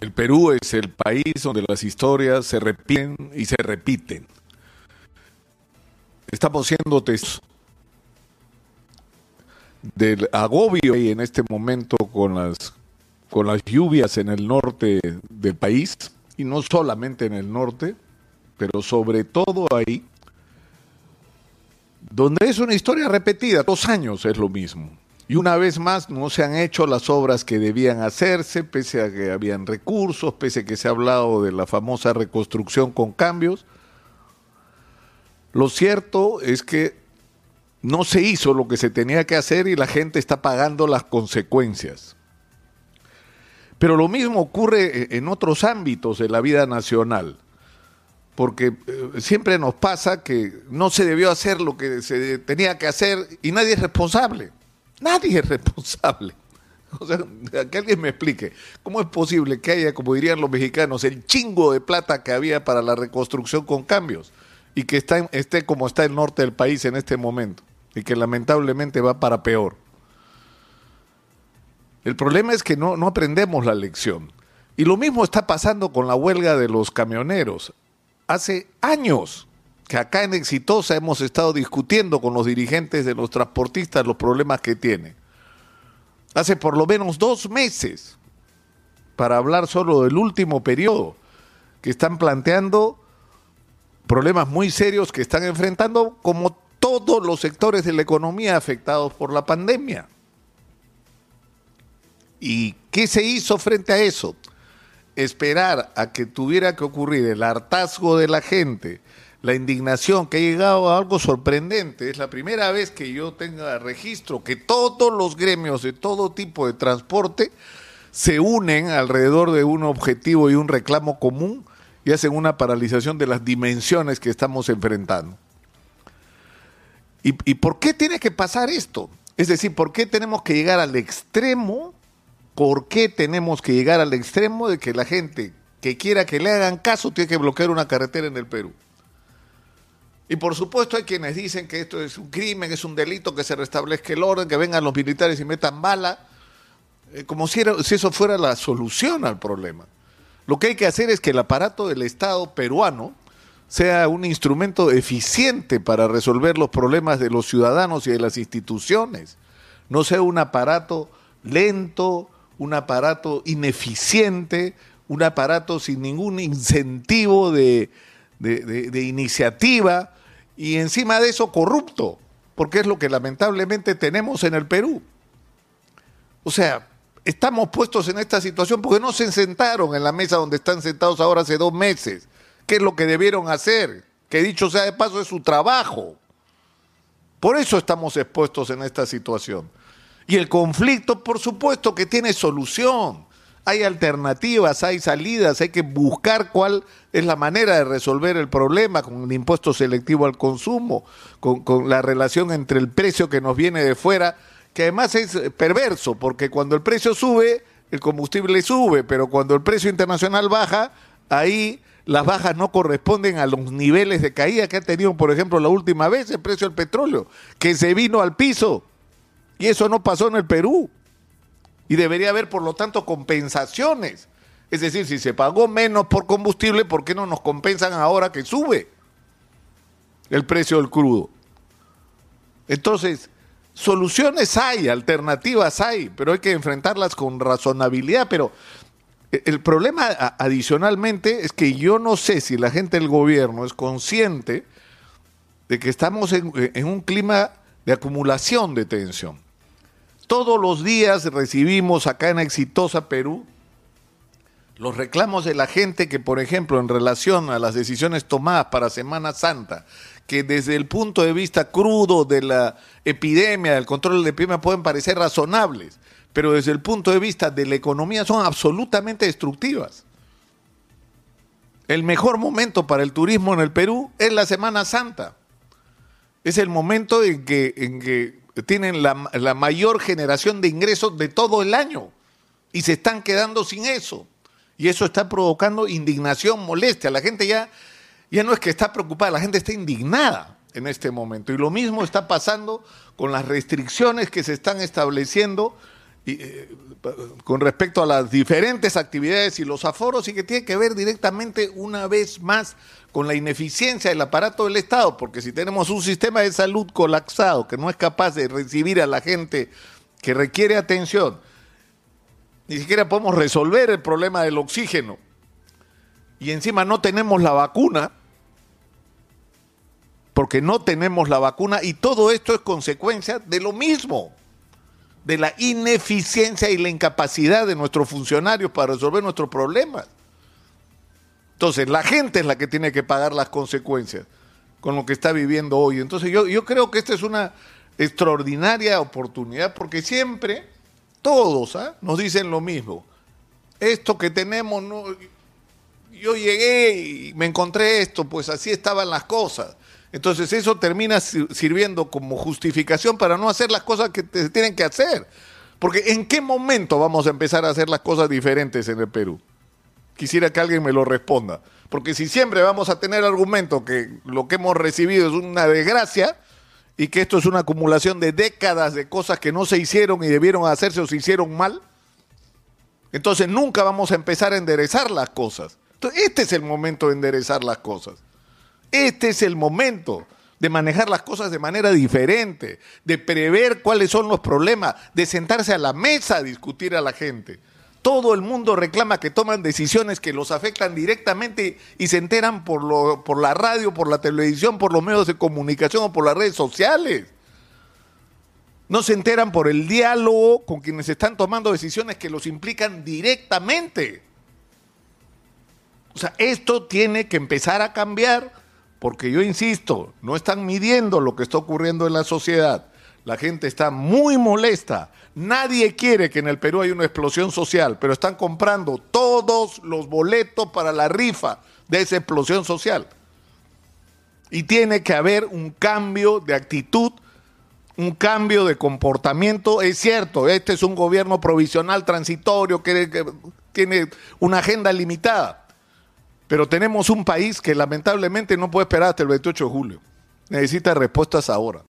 El Perú es el país donde las historias se repiten y se repiten. Estamos siendo testigos del agobio y en este momento con las con las lluvias en el norte del país y no solamente en el norte, pero sobre todo ahí donde es una historia repetida, dos años es lo mismo. Y una vez más no se han hecho las obras que debían hacerse, pese a que habían recursos, pese a que se ha hablado de la famosa reconstrucción con cambios. Lo cierto es que no se hizo lo que se tenía que hacer y la gente está pagando las consecuencias. Pero lo mismo ocurre en otros ámbitos de la vida nacional, porque eh, siempre nos pasa que no se debió hacer lo que se tenía que hacer y nadie es responsable. Nadie es responsable. O sea, que alguien me explique, ¿cómo es posible que haya, como dirían los mexicanos, el chingo de plata que había para la reconstrucción con cambios y que está, esté como está el norte del país en este momento y que lamentablemente va para peor? El problema es que no, no aprendemos la lección. Y lo mismo está pasando con la huelga de los camioneros. Hace años que acá en Exitosa hemos estado discutiendo con los dirigentes de los transportistas los problemas que tienen. Hace por lo menos dos meses, para hablar solo del último periodo, que están planteando problemas muy serios que están enfrentando como todos los sectores de la economía afectados por la pandemia. ¿Y qué se hizo frente a eso? Esperar a que tuviera que ocurrir el hartazgo de la gente, la indignación que ha llegado a algo sorprendente. Es la primera vez que yo tenga registro que todos los gremios de todo tipo de transporte se unen alrededor de un objetivo y un reclamo común y hacen una paralización de las dimensiones que estamos enfrentando. ¿Y, por qué tiene que pasar esto? Es decir, ¿por qué tenemos que llegar al extremo? ¿Por qué tenemos que llegar al extremo de que la gente que quiera que le hagan caso tiene que bloquear una carretera en el Perú? Y por supuesto hay quienes dicen que esto es un crimen, es un delito, que se restablezca el orden, que vengan los militares y metan bala, eh, como si, si eso fuera la solución al problema. Lo que hay que hacer es que el aparato del Estado peruano sea un instrumento eficiente para resolver los problemas de los ciudadanos y de las instituciones, no sea un aparato lento, un aparato ineficiente, un aparato sin ningún incentivo de iniciativa y encima de eso corrupto, porque es lo que lamentablemente tenemos en el Perú. O sea, estamos puestos en esta situación porque no se sentaron en la mesa donde están sentados ahora hace dos meses. ¿Qué es lo que debieron hacer? Que dicho sea de paso es su trabajo. Por eso estamos expuestos en esta situación. Y el conflicto, por supuesto, que tiene solución hay alternativas, hay salidas, hay que buscar cuál es la manera de resolver el problema con el impuesto selectivo al consumo, con, con, la relación entre el precio que nos viene de fuera, que además es perverso, porque cuando el precio sube, el combustible sube, pero cuando el precio internacional baja, ahí las bajas no corresponden a los niveles de caída que ha tenido, por ejemplo, la última vez el precio del petróleo, que se vino al piso. Y eso no pasó en el Perú y debería haber, por lo tanto, compensaciones. Es decir, si se pagó menos por combustible, ¿por qué no nos compensan ahora que sube el precio del crudo? Entonces, soluciones hay, alternativas hay, pero hay que enfrentarlas con razonabilidad. Pero el problema adicionalmente es que yo no sé si la gente del gobierno es consciente de que estamos en, en un clima de acumulación de tensión. Todos los días recibimos acá en Exitosa Perú los reclamos de la gente que, por ejemplo, en relación a las decisiones tomadas para Semana Santa, que desde el punto de vista crudo de la epidemia, del control de la epidemia, pueden parecer razonables, pero desde el punto de vista de la economía son absolutamente destructivas. El mejor momento para el turismo en el Perú es la Semana Santa. Es el momento en que, en que tienen la, mayor generación de ingresos de todo el año y se están quedando sin eso. Y eso está provocando indignación, molestia. La gente ya, ya no es que está preocupada, la gente está indignada en este momento. Y lo mismo está pasando con las restricciones que se están estableciendo eh, con respecto a las diferentes actividades y los aforos y que tiene que ver directamente una vez más con la ineficiencia del aparato del Estado, porque si tenemos un sistema de salud colapsado que no es capaz de recibir a la gente que requiere atención, ni siquiera podemos resolver el problema del oxígeno y encima no tenemos la vacuna, porque no tenemos la vacuna y todo esto es consecuencia de lo mismo, de la ineficiencia y la incapacidad de nuestros funcionarios para resolver nuestros problemas. Entonces, la gente es la que tiene que pagar las consecuencias con lo que está viviendo hoy. Entonces, yo, yo creo que esta es una extraordinaria oportunidad porque siempre todos ¿ah? nos dicen lo mismo. Esto que tenemos, no, yo llegué y me encontré esto, pues así estaban las cosas. Entonces eso termina sirviendo como justificación para no hacer las cosas que se tienen que hacer. Porque ¿en qué momento vamos a empezar a hacer las cosas diferentes en el Perú? Quisiera que alguien me lo responda. Porque si siempre vamos a tener argumento que lo que hemos recibido es una desgracia y que esto es una acumulación de décadas de cosas que no se hicieron y debieron hacerse o se hicieron mal, entonces nunca vamos a empezar a enderezar las cosas. Entonces, este es el momento de enderezar las cosas. Este es el momento de manejar las cosas de manera diferente, de prever cuáles son los problemas, de sentarse a la mesa a discutir a la gente. Todo el mundo reclama que toman decisiones que los afectan directamente y se enteran por, lo, por la radio, por la televisión, por los medios de comunicación o por las redes sociales. No se enteran por el diálogo con quienes están tomando decisiones que los implican directamente. O sea, esto tiene que empezar a cambiar porque yo insisto, no están midiendo lo que está ocurriendo en la sociedad. La gente está muy molesta. Nadie quiere que en el Perú haya una explosión social, pero están comprando todos los boletos para la rifa de esa explosión social. Y tiene que haber un cambio de actitud, un cambio de comportamiento. Es cierto, este es un gobierno provisional transitorio que, tiene una agenda limitada pero tenemos un país que lamentablemente no puede esperar hasta el 28 de julio. Necesita respuestas ahora.